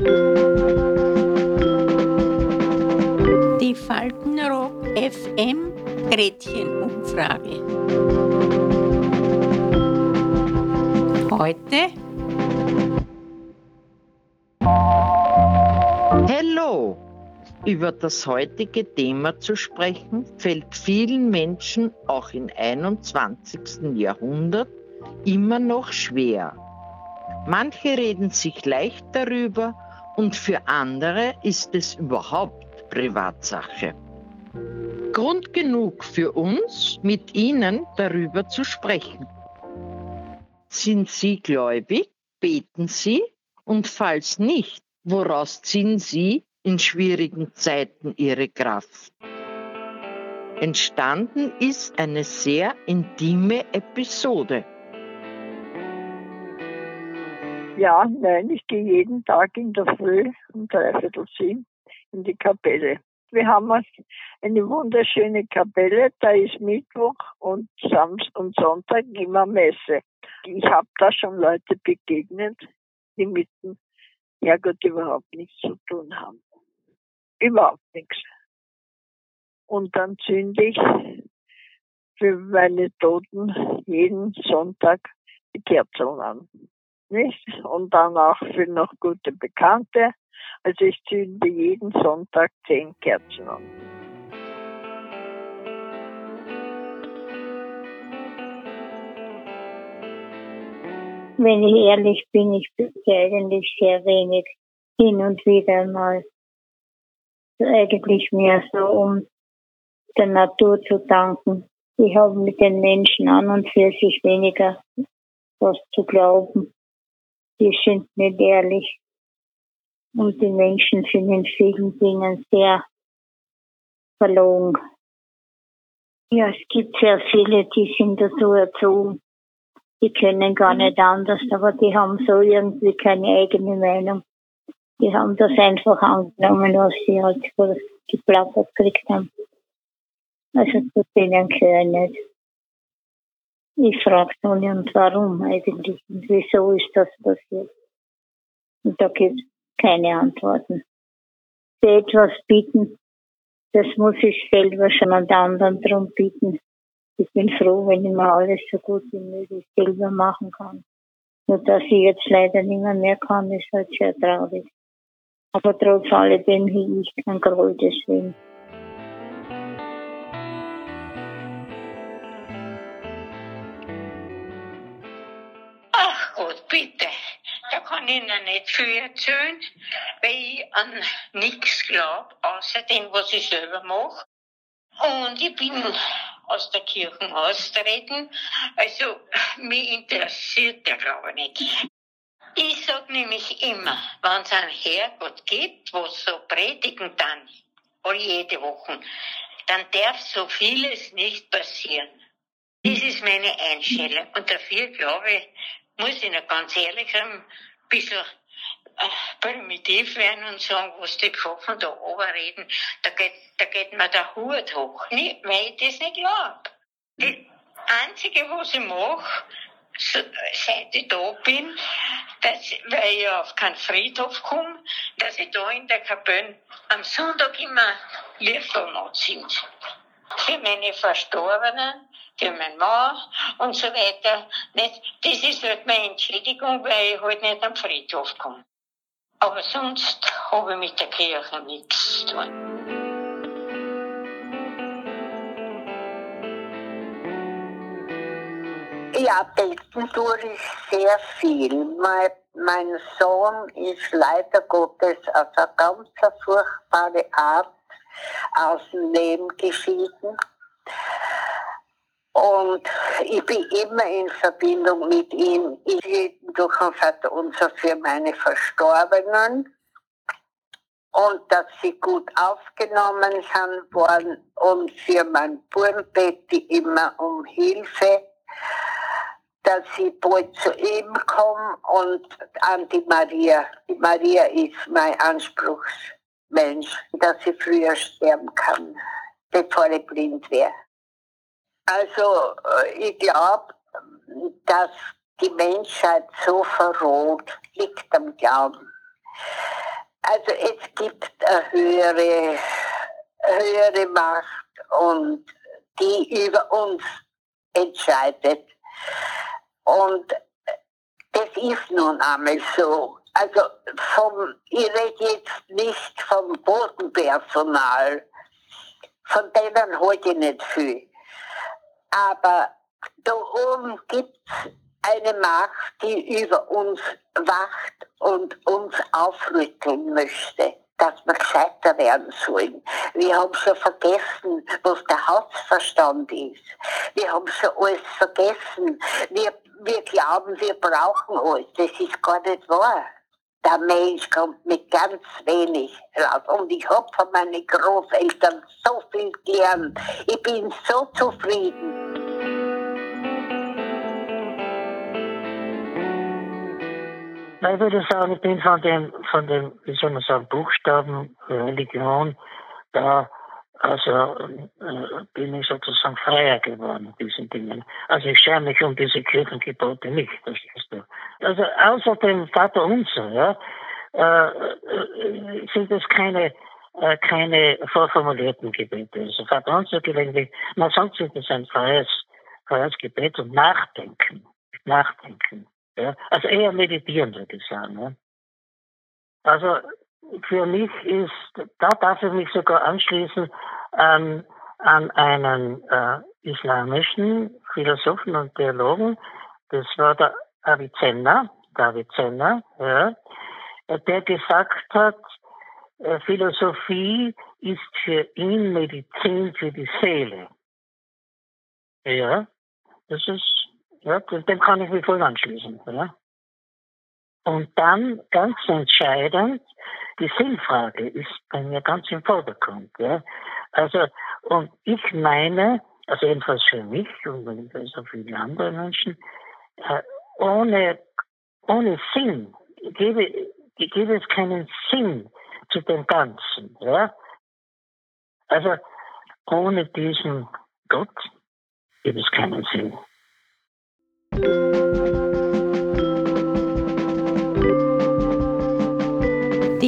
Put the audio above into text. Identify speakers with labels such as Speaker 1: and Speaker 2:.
Speaker 1: Die Faltenrock FM Gretchenumfrage. Heute
Speaker 2: Hallo! Über das heutige Thema zu sprechen, fällt vielen Menschen auch im 21. Jahrhundert immer noch schwer. Manche reden sich leicht darüber und für andere ist es überhaupt Privatsache. Grund genug für uns, mit Ihnen darüber zu sprechen. Sind Sie gläubig? Beten Sie? Und falls nicht, woraus ziehen Sie in schwierigen Zeiten Ihre Kraft? Entstanden ist eine sehr intime Episode.
Speaker 3: Ja, nein, ich gehe jeden Tag in der Früh um dreiviertel sieben in die Kapelle. Wir haben eine wunderschöne Kapelle, da ist Mittwoch und Samstag und Sonntag immer Messe. Ich habe da schon Leute begegnet, die mit dem Herrgott überhaupt nichts zu tun haben. Überhaupt nichts. Und dann zünde ich für meine Toten jeden Sonntag die Kerzen an nicht? Und dann auch für noch gute Bekannte. Also ich zünde jeden Sonntag zehn Kerzen an.
Speaker 4: Wenn ich ehrlich bin, ich bin eigentlich sehr wenig hin und wieder mal. Eigentlich mehr so, um der Natur zu danken. Ich habe mit den Menschen an und für sich weniger was zu glauben die sind nicht ehrlich. Und die Menschen sind in vielen Dingen sehr verlogen. Ja, es gibt sehr viele, die sind dazu erzogen. Die können gar nicht anders, aber die haben so irgendwie keine eigene Meinung. Die haben das einfach angenommen, was sie halt geplappert gekriegt haben. Also zu denen gehöre ich nicht. Ich frage nun und warum eigentlich und wieso ist das passiert. Und da gibt es keine Antworten. Für etwas bieten, das muss ich selber schon an anderen drum bieten. Ich bin froh, wenn ich mir alles so gut wie möglich selber machen kann. Nur dass ich jetzt leider nicht mehr, mehr kann, ist halt sehr traurig. Aber trotz alledem hege ich kein Groll deswegen.
Speaker 5: Bitte, da kann ich Ihnen nicht viel erzählen, weil ich an nichts glaube, außer dem, was ich selber mache. Und ich bin aus der Kirche austreten, also mich interessiert der Glaube nicht. Ich sag nämlich immer, wenn es einen Herrgott gibt, wo so predigen dann, oder jede Woche, dann darf so vieles nicht passieren. Das ist meine Einstellung. Und dafür glaube ich, muss ich noch ganz ehrlich ein bisschen äh, primitiv werden und sagen, was die Pfaffen da reden, da geht, da geht mir der Hut hoch. Nicht, weil ich das nicht glaube. Das Einzige, was ich mache, seit ich da bin, dass, weil ich auf keinen Friedhof komme, dass ich da in der Kapelle am Sonntag immer Liefern sind. Für meine Verstorbenen für meinen Mann und so weiter. Das ist halt meine Entschädigung, weil ich halt nicht am Friedhof komme. Aber sonst habe ich mit der Kirche nichts zu tun.
Speaker 6: Ja, beten tue ich sehr viel. Mein, mein Sohn ist leider Gottes auf eine ganz furchtbare Art aus dem Leben geschieden. Und ich bin immer in Verbindung mit ihm. Ich durch ein Vater unser für meine Verstorbenen und dass sie gut aufgenommen sind worden und für mein ich immer um Hilfe, dass ich bald zu ihm komme und an die Maria. Die Maria ist mein Anspruchsmensch, dass ich früher sterben kann, bevor ich blind wäre. Also äh, ich glaube, dass die Menschheit so verroht liegt am Glauben. Also es gibt eine höhere, höhere Macht und die über uns entscheidet. Und das ist nun einmal so. Also vom, ich rede jetzt nicht vom Bodenpersonal, von denen ich nicht viel. Aber da oben gibt es eine Macht, die über uns wacht und uns aufrütteln möchte, dass wir gescheiter werden sollen. Wir haben schon vergessen, was der Hausverstand ist. Wir haben schon alles vergessen. Wir, wir glauben, wir brauchen alles. Das ist gar nicht wahr. Der Mensch kommt mit ganz wenig raus. Und ich habe von meinen Großeltern so viel gelernt. Ich bin so zufrieden.
Speaker 7: Ich würde sagen, ich bin von dem, von dem, wie soll man sagen, Buchstaben, Religion, da, also, äh, bin ich sozusagen freier geworden diesen Dingen. Also ich schäme mich um diese Kirchengebote nicht, verstehst du. Also außer dem Vater Unser, ja, äh, äh, sind es keine, keine vorformulierten Gebete. Also Vater Unser gelegentlich, man sonst sind es ein freies, freies Gebet und Nachdenken. Nachdenken. Ja? Also eher meditieren, würde ich sagen. Ja? Also für mich ist, da darf ich mich sogar anschließen an, an einen äh, islamischen Philosophen und Theologen, das war der Avicenna, Avicenna, ja, der gesagt hat, äh, Philosophie ist für ihn Medizin für die Seele. Ja, das ist ja, dem kann ich mich voll anschließen. Ja. Und dann ganz entscheidend, die Sinnfrage ist bei mir ganz im Vordergrund. Ja. Also, und ich meine, also jedenfalls für mich und für viele andere Menschen, äh, ohne, ohne Sinn gäbe, gäbe es keinen Sinn zu dem Ganzen. Ja. Also ohne diesen Gott gibt es keinen Sinn.